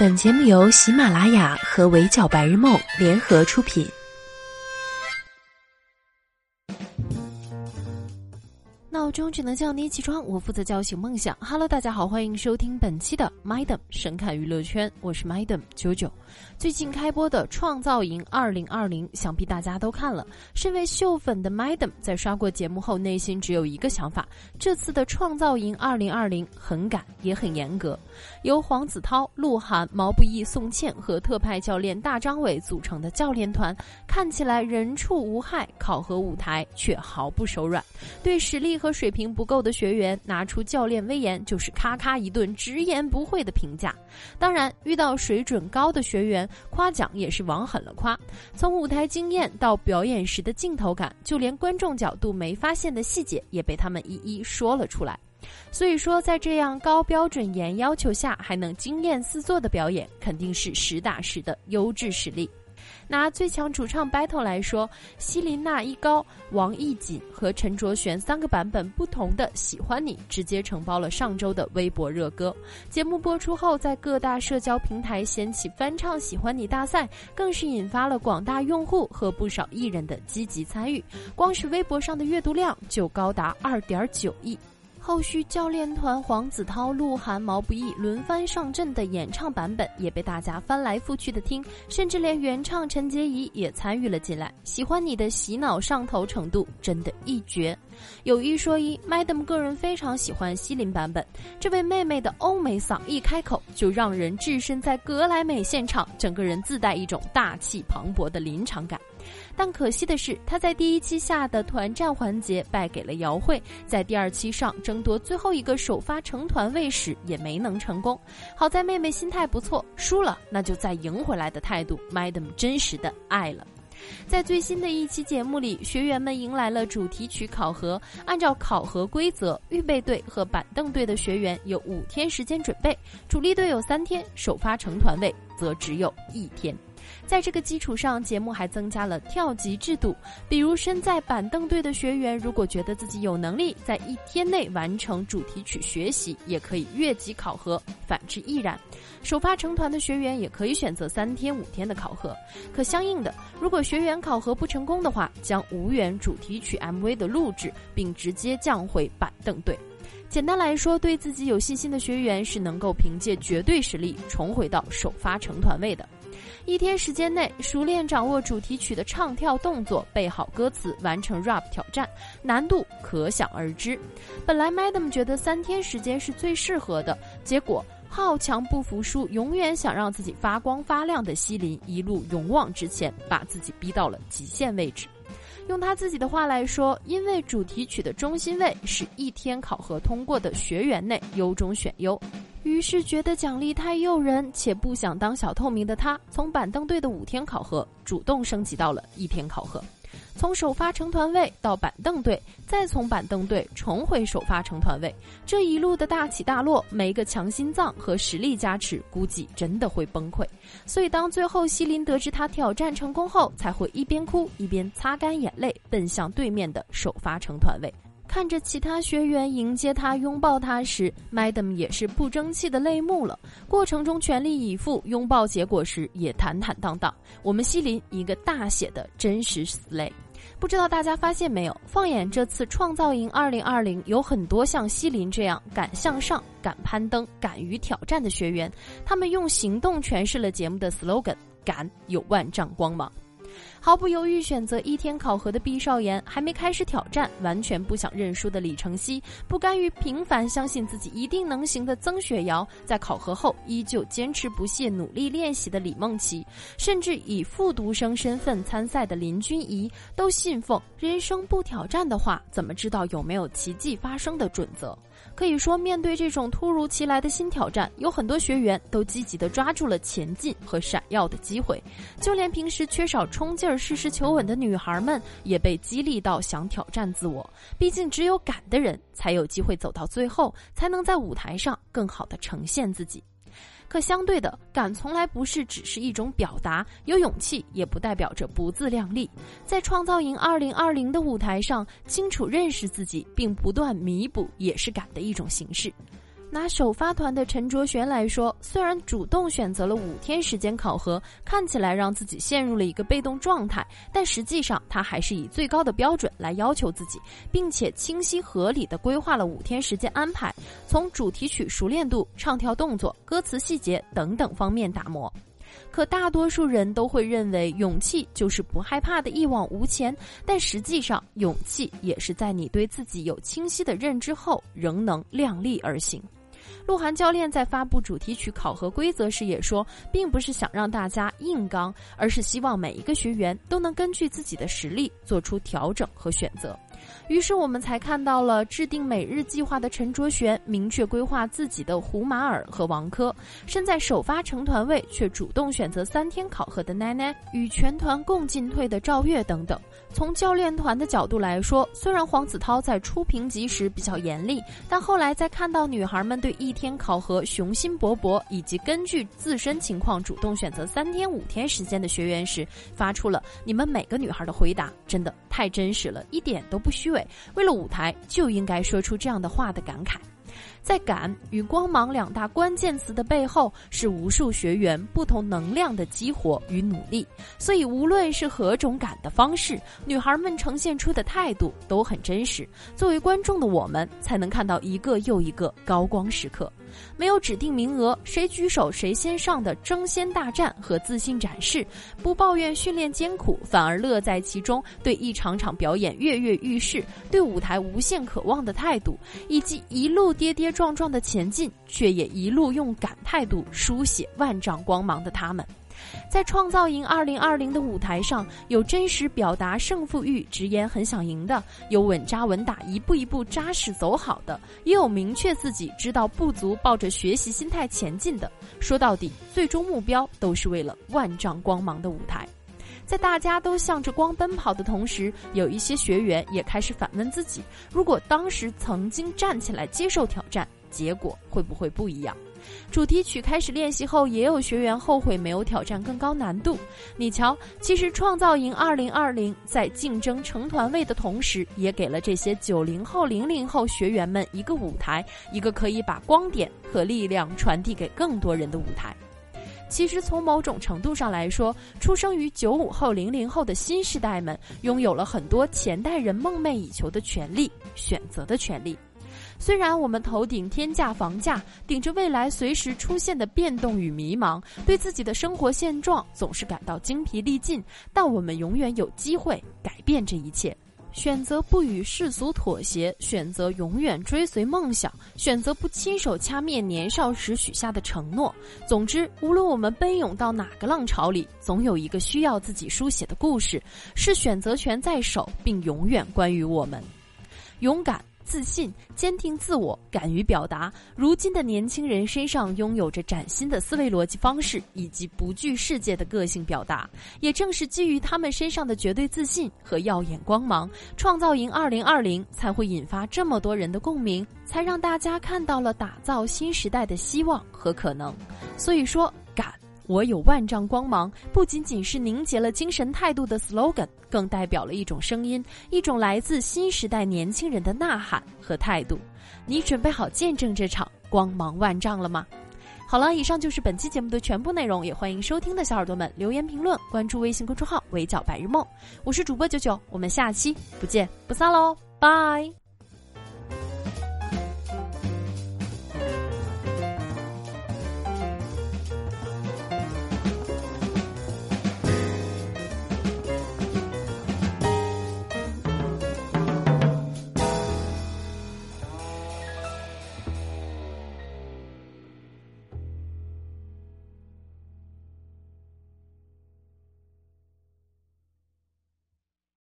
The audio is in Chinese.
本节目由喜马拉雅和围剿白日梦联合出品。钟只能叫你起床，我负责叫醒梦想。Hello，大家好，欢迎收听本期的 Madam 神侃娱乐圈，我是 Madam 九九。最近开播的《创造营2020》，想必大家都看了。身为秀粉的 Madam 在刷过节目后，内心只有一个想法：这次的《创造营2020》很赶，也很严格。由黄子韬、鹿晗、毛不易、宋茜和特派教练大张伟组成的教练团，看起来人畜无害，考核舞台却毫不手软。对实力和水水平不够的学员，拿出教练威严，就是咔咔一顿直言不讳的评价。当然，遇到水准高的学员，夸奖也是往狠了夸。从舞台经验到表演时的镜头感，就连观众角度没发现的细节，也被他们一一说了出来。所以说，在这样高标准严要求下，还能惊艳四座的表演，肯定是实打实的优质实力。拿最强主唱 battle 来说，希林娜依高、王艺瑾和陈卓璇三个版本不同的《喜欢你》，直接承包了上周的微博热歌。节目播出后，在各大社交平台掀起翻唱《喜欢你》大赛，更是引发了广大用户和不少艺人的积极参与。光是微博上的阅读量就高达二点九亿。后续教练团黄子韬、鹿晗、毛不易轮番上阵的演唱版本也被大家翻来覆去的听，甚至连原唱陈洁仪也参与了进来。喜欢你的洗脑上头程度真的一绝。有一说一，Madam 个人非常喜欢西林版本，这位妹妹的欧美嗓一开口就让人置身在格莱美现场，整个人自带一种大气磅礴的临场感。但可惜的是，她在第一期下的团战环节败给了姚慧，在第二期上争夺最后一个首发成团位时也没能成功。好在妹妹心态不错，输了那就再赢回来的态度，Madam 真实的爱了。在最新的一期节目里，学员们迎来了主题曲考核。按照考核规则，预备队和板凳队的学员有五天时间准备，主力队有三天，首发成团位则只有一天。在这个基础上，节目还增加了跳级制度。比如身在板凳队的学员，如果觉得自己有能力在一天内完成主题曲学习，也可以越级考核；反之亦然。首发成团的学员也可以选择三天、五天的考核。可相应的，如果学员考核不成功的话，将无缘主题曲 MV 的录制，并直接降回板凳队。简单来说，对自己有信心的学员是能够凭借绝对实力重回到首发成团位的。一天时间内熟练掌握主题曲的唱跳动作，背好歌词，完成 rap 挑战，难度可想而知。本来 Madam 觉得三天时间是最适合的，结果好强不服输，永远想让自己发光发亮的西林一路勇往直前，把自己逼到了极限位置。用他自己的话来说，因为主题曲的中心位是一天考核通过的学员内优中选优。于是觉得奖励太诱人，且不想当小透明的他，从板凳队的五天考核主动升级到了一天考核，从首发成团位到板凳队，再从板凳队重回首发成团位，这一路的大起大落，没个强心脏和实力加持，估计真的会崩溃。所以当最后西林得知他挑战成功后，才会一边哭一边擦干眼泪，奔向对面的首发成团位。看着其他学员迎接他、拥抱他时，Madam 也是不争气的泪目了。过程中全力以赴，拥抱结果时也坦坦荡荡。我们西林一个大写的真实 slay。不知道大家发现没有？放眼这次创造营2020，有很多像西林这样敢向上、敢攀登、敢于挑战的学员，他们用行动诠释了节目的 slogan：敢有万丈光芒。毫不犹豫选择一天考核的毕少言，还没开始挑战，完全不想认输的李承熙，不甘于平凡，相信自己一定能行的曾雪瑶，在考核后依旧坚持不懈，努力练习的李梦琪，甚至以复读生身份参赛的林君怡，都信奉人生不挑战的话，怎么知道有没有奇迹发生的准则？可以说，面对这种突如其来的新挑战，有很多学员都积极地抓住了前进和闪耀的机会，就连平时缺少冲劲儿、实事求稳的女孩们，也被激励到想挑战自我。毕竟，只有敢的人，才有机会走到最后，才能在舞台上更好地呈现自己。可相对的，敢从来不是只是一种表达，有勇气也不代表着不自量力。在创造营二零二零的舞台上，清楚认识自己并不断弥补，也是敢的一种形式。拿首发团的陈卓璇来说，虽然主动选择了五天时间考核，看起来让自己陷入了一个被动状态，但实际上他还是以最高的标准来要求自己，并且清晰合理的规划了五天时间安排，从主题曲熟练度、唱跳动作、歌词细节等等方面打磨。可大多数人都会认为勇气就是不害怕的一往无前，但实际上，勇气也是在你对自己有清晰的认知后，仍能量力而行。鹿晗教练在发布主题曲考核规则时也说，并不是想让大家硬刚，而是希望每一个学员都能根据自己的实力做出调整和选择。于是我们才看到了制定每日计划的陈卓璇明确规划自己的胡马尔和王珂，身在首发成团位却主动选择三天考核的奈奈，与全团共进退的赵月等等。从教练团的角度来说，虽然黄子韬在初评级时比较严厉，但后来在看到女孩们对一天考核雄心勃勃，以及根据自身情况主动选择三天、五天时间的学员时，发出了“你们每个女孩的回答真的太真实了，一点都不虚伪，为了舞台就应该说出这样的话”的感慨。在“感”与“光芒”两大关键词的背后，是无数学员不同能量的激活与努力。所以，无论是何种感的方式，女孩们呈现出的态度都很真实。作为观众的我们，才能看到一个又一个高光时刻。没有指定名额，谁举手谁先上的争先大战和自信展示，不抱怨训练艰苦，反而乐在其中，对一场场表演跃跃欲试，对舞台无限渴望的态度，以及一路跌跌撞撞的前进，却也一路用感态度书写万丈光芒的他们。在创造营二零二零的舞台上，有真实表达胜负欲、直言很想赢的，有稳扎稳打、一步一步扎实走好的，也有明确自己知道不足、抱着学习心态前进的。说到底，最终目标都是为了万丈光芒的舞台。在大家都向着光奔跑的同时，有一些学员也开始反问自己：如果当时曾经站起来接受挑战，结果会不会不一样？主题曲开始练习后，也有学员后悔没有挑战更高难度。你瞧，其实创造营二零二零在竞争成团位的同时，也给了这些九零后、零零后学员们一个舞台，一个可以把光点和力量传递给更多人的舞台。其实，从某种程度上来说，出生于九五后、零零后的新时代们，拥有了很多前代人梦寐以求的权利——选择的权利。虽然我们头顶天价房价，顶着未来随时出现的变动与迷茫，对自己的生活现状总是感到精疲力尽，但我们永远有机会改变这一切。选择不与世俗妥协，选择永远追随梦想，选择不亲手掐灭年少时许下的承诺。总之，无论我们奔涌到哪个浪潮里，总有一个需要自己书写的故事，是选择权在手，并永远关于我们。勇敢。自信、坚定自我、敢于表达，如今的年轻人身上拥有着崭新的思维逻辑方式，以及不惧世界的个性表达。也正是基于他们身上的绝对自信和耀眼光芒，创造营二零二零才会引发这么多人的共鸣，才让大家看到了打造新时代的希望和可能。所以说，敢。我有万丈光芒，不仅仅是凝结了精神态度的 slogan，更代表了一种声音，一种来自新时代年轻人的呐喊和态度。你准备好见证这场光芒万丈了吗？好了，以上就是本期节目的全部内容，也欢迎收听的小耳朵们留言评论，关注微信公众号“围剿白日梦”，我是主播九九，我们下期不见不散喽，拜。